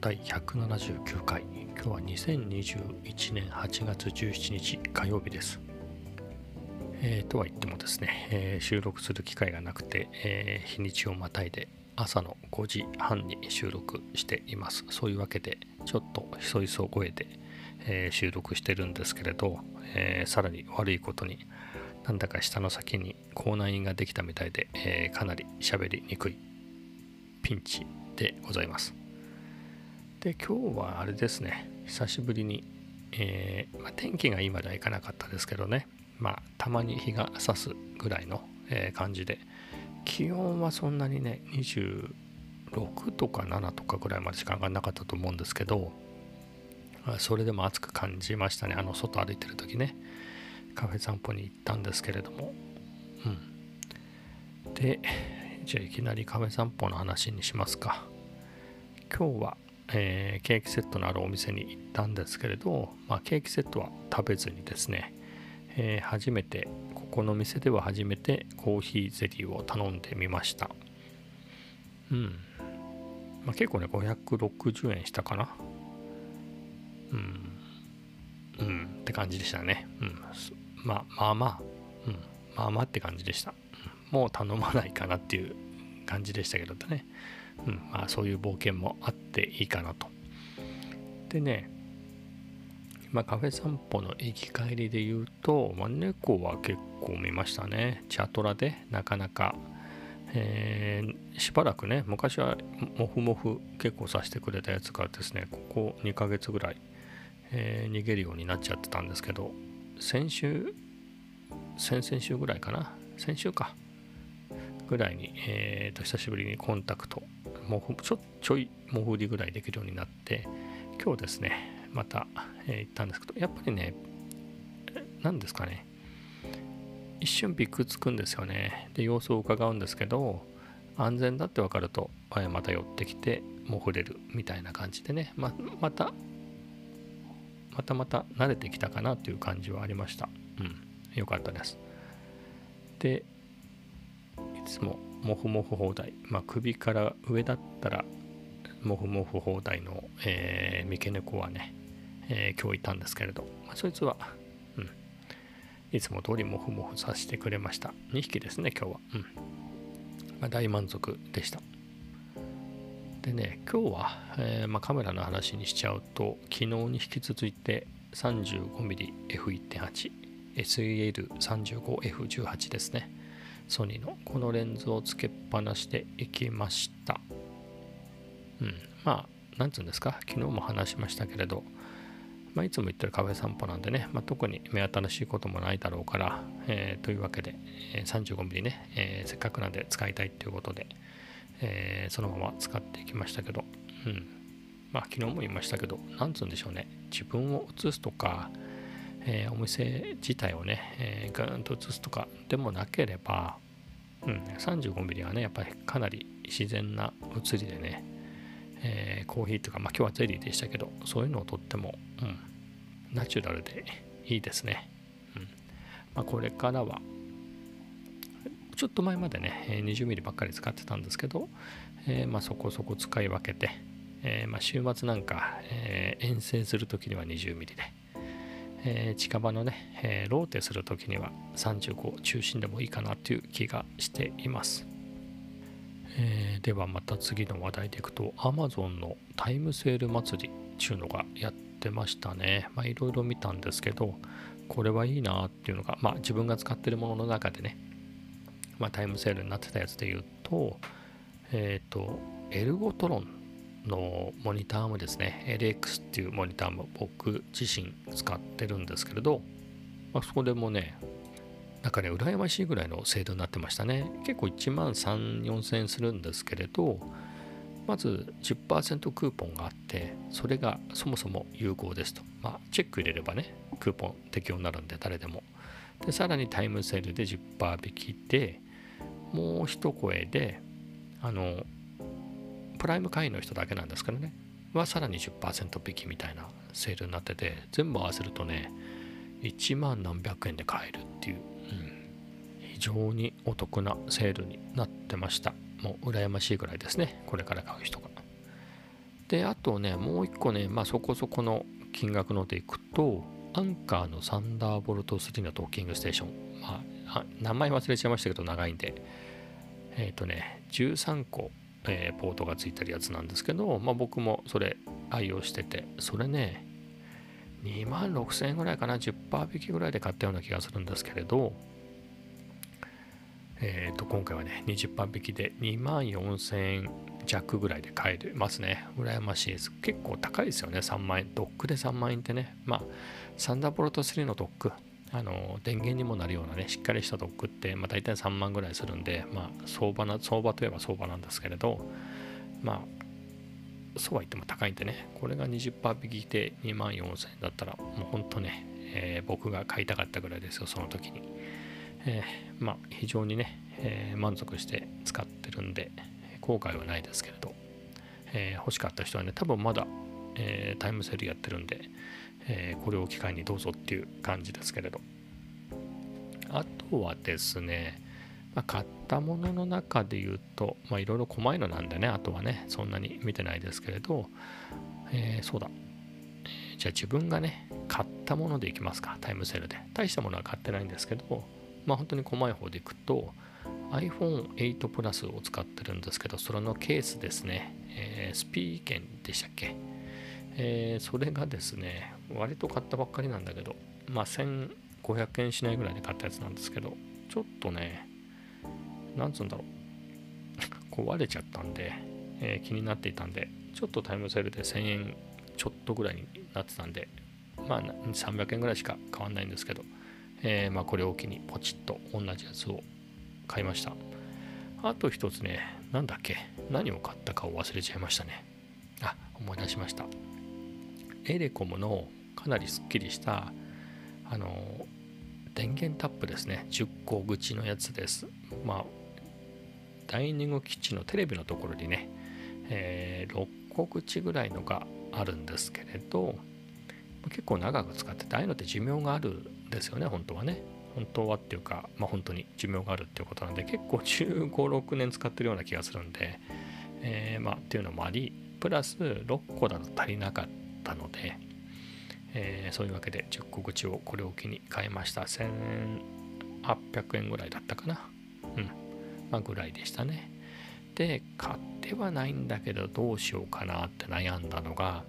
第179回。今日は2021年8月17日火曜日です。えー、とは言ってもですね、えー、収録する機会がなくて、えー、日にちをまたいで朝の5時半に収録しています。そういうわけでちょっとひそひそ声で、え収録してるんですけれど、えさらに悪いことになんだか下の先に口内炎ができたみたいで、えかなり喋りにくいピンチでございます。で今日はあれですね。久しぶりに、えまあ、天気が今ではいかなかったですけどね。まあ、たまに日が差すぐらいの、えー、感じで。気温はそんなにね26とか7とかぐらいまでしか上がらなかったと思うんですけどそれでも暑く感じましたね。あの外歩いてる時ね。カフェ散歩に行ったんですけれども。うん。でじゃあいきなりカフェ散歩の話にしますか。今日は、えー、ケーキセットのあるお店に行ったんですけれど、まあ、ケーキセットは食べずにですねえー、初めてここの店では初めてコーヒーゼリーを頼んでみました。うん。まあ、結構ね560円したかな。うん。うん。って感じでしたね。うん。まあまあまあ。うん。まあまあって感じでした、もう頼まないかなっていう感じでしたけどね。うんまあそういう冒険もあっていいかなと。でねまあ、カフェ散歩の行き帰りで言うと、まあ、猫は結構見ましたね。チャトラでなかなか、えー、しばらくね、昔はモフモフ結構させてくれたやつがですね、ここ2ヶ月ぐらい、えー、逃げるようになっちゃってたんですけど、先週、先々週ぐらいかな、先週か、ぐらいに、えーと、久しぶりにコンタクト、もうちょちょいモフりぐらいできるようになって、今日ですね、また、えー、行ったんですけどやっぱりね何ですかね一瞬びくつくんですよね。で様子を伺うんですけど安全だって分かるとまた寄ってきてもう触れるみたいな感じでねままたまたまた慣れてきたかなという感じはありました。うん。よかったです。でいつもモフモフ放題まあ首から上だったらモフモフ放題の、えー、三毛猫はねえー、今日いたんですけれど、まあ、そいつは、うん、いつも通りモフモフさせてくれました。2匹ですね、今日は。うん。まあ、大満足でした。でね、今日は、えー、まあ、カメラの話にしちゃうと、昨日に引き続いて 35mmF1.8、SEL35F18 ですね。ソニーのこのレンズをつけっぱなしでいきました。うん。まあ、なんつうんですか、昨日も話しましたけれど、まあ、いつも言ってるカフェ散歩なんでね、まあ、特に目新しいこともないだろうから、えー、というわけで、35mm ね、えー、せっかくなんで使いたいっていうことで、えそのまま使っていきましたけど、うん。まあ、昨日も言いましたけど、なんつうんでしょうね、自分を映すとか、えお店自体をね、えー、ガーンと映すとかでもなければ、うん、35mm はね、やっぱりかなり自然な写りでね、えー、コーヒーとか、まあ、今日はゼリーでしたけどそういうのをとっても、うん、ナチュラルでいいですね、うんまあ、これからはちょっと前までね 20mm ばっかり使ってたんですけど、えー、まあ、そこそこ使い分けて、えー、まあ、週末なんか、え遠征する時には 20mm で、え近場のね、えローテする時には35中心でもいいかなという気がしています。えー、ではまた次の話題でいくと Amazon のタイムセール祭りっていうのがやってましたね。まあいろいろ見たんですけどこれはいいなっていうのがまあ自分が使ってるものの中でねまあタイムセールになってたやつで言うとえっ、ー、とエルゴトロンのモニターもですね LX っていうモニターも僕自身使ってるんですけれど、まあ、そこでもねなんかね、羨ましいぐらいの制度になってましたね。結構1万3、4000円するんですけれど、まず10%クーポンがあって、それがそもそも有効ですと。まあ、チェック入れればね、クーポン適用になるんで、誰でも。で、さらにタイムセールで10%引きで、もう一声で、あの、プライム会員の人だけなんですけどね、はさらに10%引きみたいなセールになってて、全部合わせるとね、1万何百円で買えるっていううん、非常にお得なセールになってました。もう羨ましいぐらいですね。これから買う人が。であとねもう一個ねまあそこそこの金額のでいくとアンカーのサンダーボルト3のドッキングステーション、まあ、名前忘れちゃいましたけど長いんでえっ、ー、とね13個、えー、ポートがついてるやつなんですけど、まあ、僕もそれ愛用しててそれね2万6000円ぐらいかな10%引きぐらいで買ったような気がするんですけれどえっ、ー、と今回はね20%引きで2万4000円弱ぐらいで買えますね。羨ましいです。結構高いですよね。3万円ドックで3万円ってね。まあサンダーボルト3のドック。あの電源にもなるようなねしっかりしたドックって、まあ、大体3万ぐらいするんでまあ相場な相場といえば相場なんですけれどまあそうは言っても高いんでねこれが20%引きで2万4000円だったらもうほんとね、えー、僕が買いたかったぐらいですよその時に、えー、まあ非常にね、えー、満足して使ってるんで後悔はないですけれど、え欲しかった人はね多分まだ、えタイムセールやってるんで、えこれを機会にどうぞっていう感じですけれど。あとはですねまあ、買ったものの中で言うと、いろいろ細いのなんでね、あとはね、そんなに見てないですけれど、えー、そうだ、じゃあ自分がね、買ったものでいきますか、タイムセールで。大したものは買ってないんですけど、まあ本当に細い方でいくと、iPhone8 Plus を使ってるんですけど、それのケースですね、えー、スピーケンでしたっけ、えー、それがですね、割と買ったばっかりなんだけど、まあ1500円しないぐらいで買ったやつなんですけど、ちょっとね、なんつうんだろう。壊れちゃったんで、えー、気になっていたんでちょっとタイムセールで1000円ちょっとぐらいになってたんでまあ300円ぐらいしか変わんないんですけど、えー、まあこれを機にポチッと同じやつを買いました。あと一つねなんだっけ何を買ったかを忘れちゃいましたね。あ思い出しました。エレコムのかなりすっきりしたあの電源タップですね。10個口のやつです。まあダイニングキッチンのテレビのところにね、えー、6個口ぐらいのがあるんですけれど結構長く使っててああいうのって寿命があるんですよね本当はね。本当はっていうかまあ本当に寿命があるっていうことなんで結構1 5 6年使ってるような気がするんで、えー、まあっていうのもありプラス6個だと足りなかったので、えー、そういうわけで10個口をこれを機に買いました1800円ぐらいだったかなうんまあ、ぐらいでしたね。で買ってはないんだけどどうしようかなって悩んだのが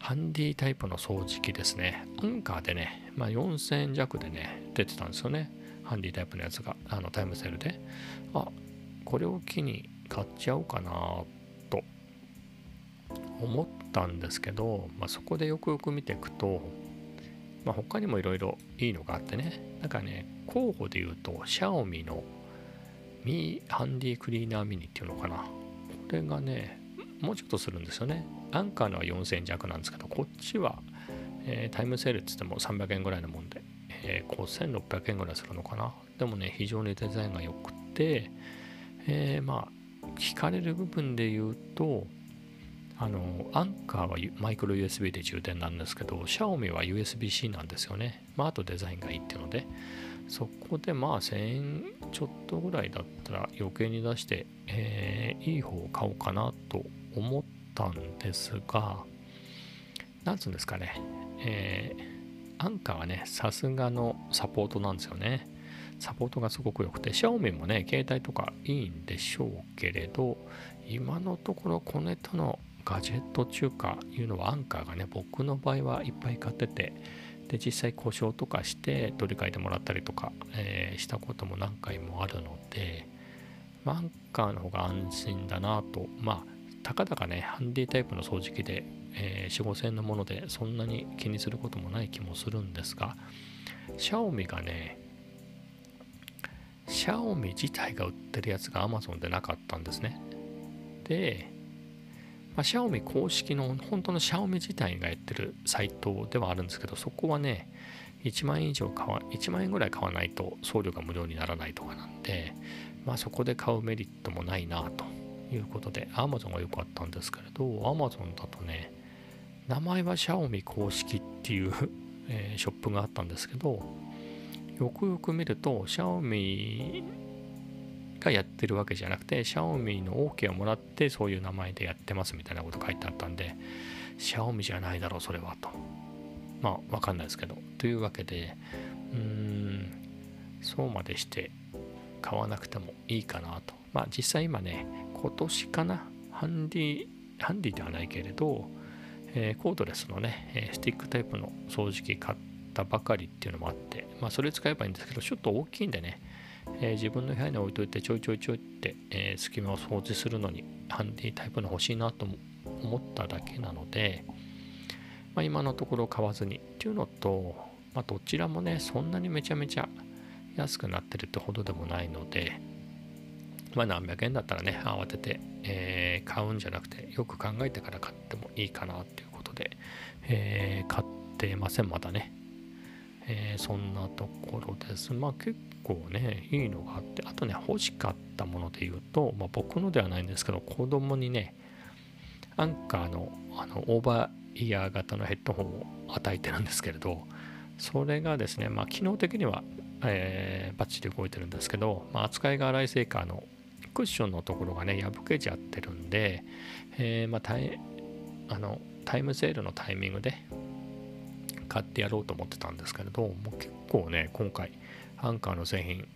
ハンディタイプの掃除機ですね。アンカーでね、まあ、4000円弱でね出てたんですよね。ハンディタイプのやつがあのタイムセールで。あこれを機に買っちゃおうかなと思ったんですけど、まあ、そこでよくよく見ていくと、まあ、他にもいろいろいいのがあってね。なんかね候補で言うとシャオミのミーハンディクリーナーミニっていうのかな。これがねもうちょっとするんですよね。アンカーのは4000円弱なんですけどこっちは、えー、タイムセールって言っても300円ぐらいのもんで、えー、5600円ぐらいするのかな。でもね非常にデザインが良くて、えー、まあ聞かれる部分で言うとあのアンカーはマイクロ USB で充電なんですけど、シャオミは USB-C なんですよね。まあ、あとデザインがいいっていうので、そこでまあ1000円ちょっとぐらいだったら余計に出して、えー、いい方を買おうかなと思ったんですが、なんつうんですかね、えー、アンカーはね、さすがのサポートなんですよね。サポートがすごく良くて、シャオミもね、携帯とかいいんでしょうけれど、今のところこネとのガジェット中華いうのはアンカーがね、僕の場合はいっぱい買ってて、で実際故障とかして取り替えてもらったりとか、えー、したことも何回もあるので、アンカーの方が安心だなと。まあたかだかねハンディタイプの掃除機で、えー、4 5 0 0円のものでそんなに気にすることもない気もするんですがシャオミがねシャオミ自体が売ってるやつが Amazon でなかったんですね。でまあ、シャオミ公式の本当のシャオミ自体がやってるサイトではあるんですけど、そこはね、1万円以上買わ、1万円ぐらい買わないと送料が無料にならないとかなんで、まあそこで買うメリットもないなということで、Amazon が良かったんですけれど、Amazon だとね、名前はシャオミ公式っていうえ、ショップがあったんですけど、よくよく見ると、シャオミがやってるわけじゃなくて、シャオミの OK をもらってそういう名前でやってますみたいなこと書いてあったんで、シャオミじゃないだろう、それはと。まあ、わかんないですけど。というわけで、うーん、そうまでして買わなくてもいいかなと。まあ、実際今ね、今年かな、ハンディ、ハンディではないけれど、えー、コードレスのね、えスティックタイプの掃除機買ったばかりっていうのもあって、まあ、それ使えばいいんですけど、ちょっと大きいんでね、えー、自分の部屋に置いといてちょいちょいちょいって、えー、隙間を掃除するのにハンディタイプの欲しいなと思っただけなので、まあ、今のところ買わずにっていうのと、まあ、どちらもねそんなにめちゃめちゃ安くなってるってほどでもないので、まあ、何百円だったらね慌てて、えー、買うんじゃなくてよく考えてから買ってもいいかなっていうことで、え、買ってませんまだね、えー、そんなところです。まあ結構ねいいのがあってあとね欲しかったもので言うと、まあ、僕のではないんですけど子供にねアンカーのあのオーバーイヤー型のヘッドホンを与えてるんですけれどそれがですねまあ機能的には、えー、バッチリ動いてるんですけど、まあ、扱いが荒いせいかあのクッションのところがね破けちゃってるんで、えー、まあ、あのタイムセールのタイミングで買ってやろうと思ってたんですけれども結構ね今回アンカーの製品、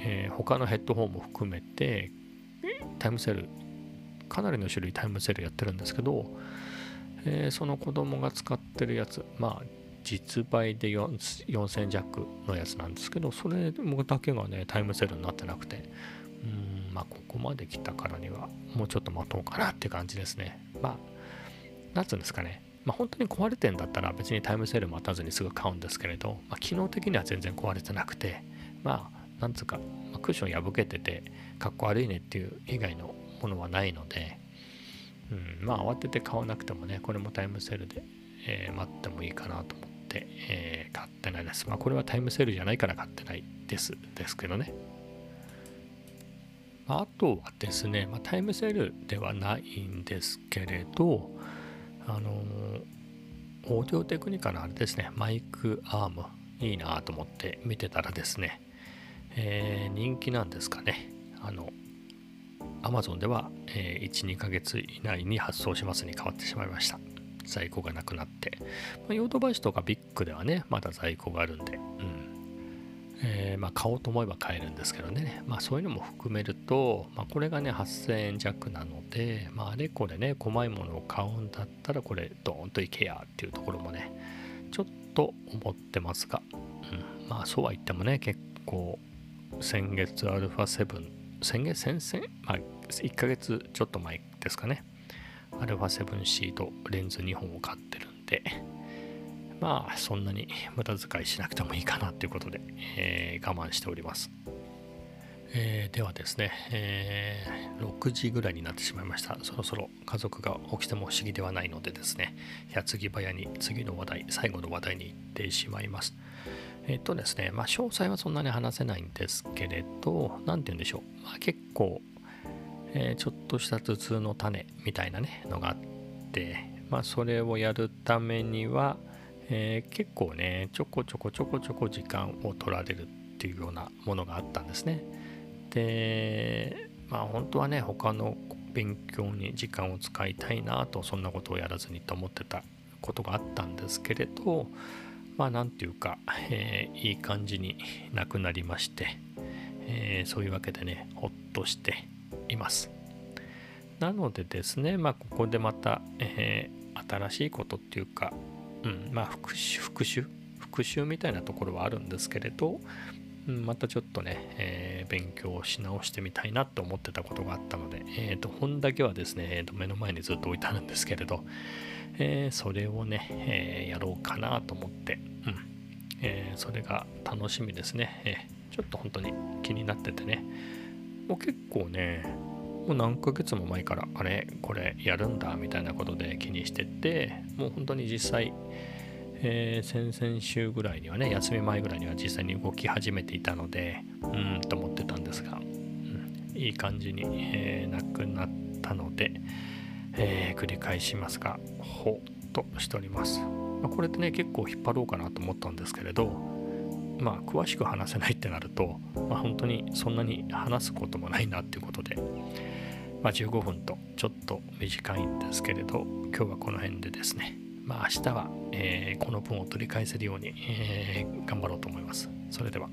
えー、他のヘッドホンも含めてタイムセールかなりの種類タイムセールやってるんですけどえー、その子供が使ってるやつまあ実売で4000弱のやつなんですけどそれだけがねタイムセールになってなくてうんまあここまで来たからにはもうちょっと待とうかなって感じですね。まあなんつうんですかね。まあ、本当に壊れてんだったら別にタイムセール待たずにすぐ買うんですけれど、まあ、機能的には全然壊れてなくてまあなんつうか、まあ、クッション破けててかっこ悪いねっていう以外のものはないのでうん、まあ慌てて買わなくてもねこれもタイムセールで、えー、待ってもいいかなと思って、えー、買ってないです。まあこれはタイムセールじゃないから買ってないですですけどね。あとはですね、まあ、タイムセールではないんですけれどあのオーディオテクニカのあれですねマイクアームいいなと思って見てたらですね、えー、人気なんですかねあの Amazon では、えー、1、2ヶ月以内に発送しますに変わってしまいました。在庫がなくなって。まあ、ヨードバイスとかビッグではね、まだ在庫があるんで、うん。えー、まあ、買おうと思えば買えるんですけどね、まあ、そういうのも含めると、まあ、これがね、8000円弱なので、まあ、あれこれね、細いものを買うんだったら、これ、ドーンといけやっていうところもね、ちょっと思ってますが、うん、まあ、そうは言ってもね、結構、先月 α7、先月、先々、まあ、1ヶ月ちょっと前ですかね。α7C とレンズ2本を買ってるんでまあそんなに無駄遣いしなくてもいいかなということで、えー、我慢しております、えー、ではですね、えー、6時ぐらいになってしまいました。そろそろ家族が起きても不思議ではないのでですね矢継ぎ早に次の話題最後の話題に行ってしまいます。えっとですね、まあ、詳細はそんなに話せないんですけれど、何て言うんでしょう、まあ、結構え、ちょっとした頭痛の種みたいなねのがあって、まあ、それをやるためには、えー、結構ねちょこちょこちょこちょこ時間を取られるっていうようなものがあったんですね。でまあ本当はね他の勉強に時間を使いたいなとそんなことをやらずにと思ってたことがあったんですけれどまあ何て言うか、えー、いい感じになくなりまして、えー、そういうわけでねほっとしています。なのでですね、まあ、ここでまた、えー、新しいことっていうか、うん、まあ復習、復習、復習みたいなところはあるんですけれど、うん、またちょっとね、えー、勉強し直してみたいなと思ってたことがあったので、えーと、本だけはですね、えーと、目の前にずっと置いてあるんですけれど、えー、それをね、えー、やろうかなと思って、うんえー、それが楽しみですね、えちょっと本当に気になっててね、もう結構ねもう何ヶ月も前からあれこれやるんだみたいなことで気にしててもう本当に実際、えー、先々週ぐらいにはね休み前ぐらいには実際に動き始めていたのでうんと思ってたんですが、うん、いい感じに、えー、なくなったので、えー、繰り返しますがほっとしております、ま、これってね結構引っ張ろうかなと思ったんですけれどまあ詳しく話せないってなると、まあ、本当にそんなに話すこともないなっていうことで、まあ、15分とちょっと短いんですけれど今日はこの辺でですねまあ明日は、えー、この分を取り返せるように、えー、頑張ろうと思います。それでは。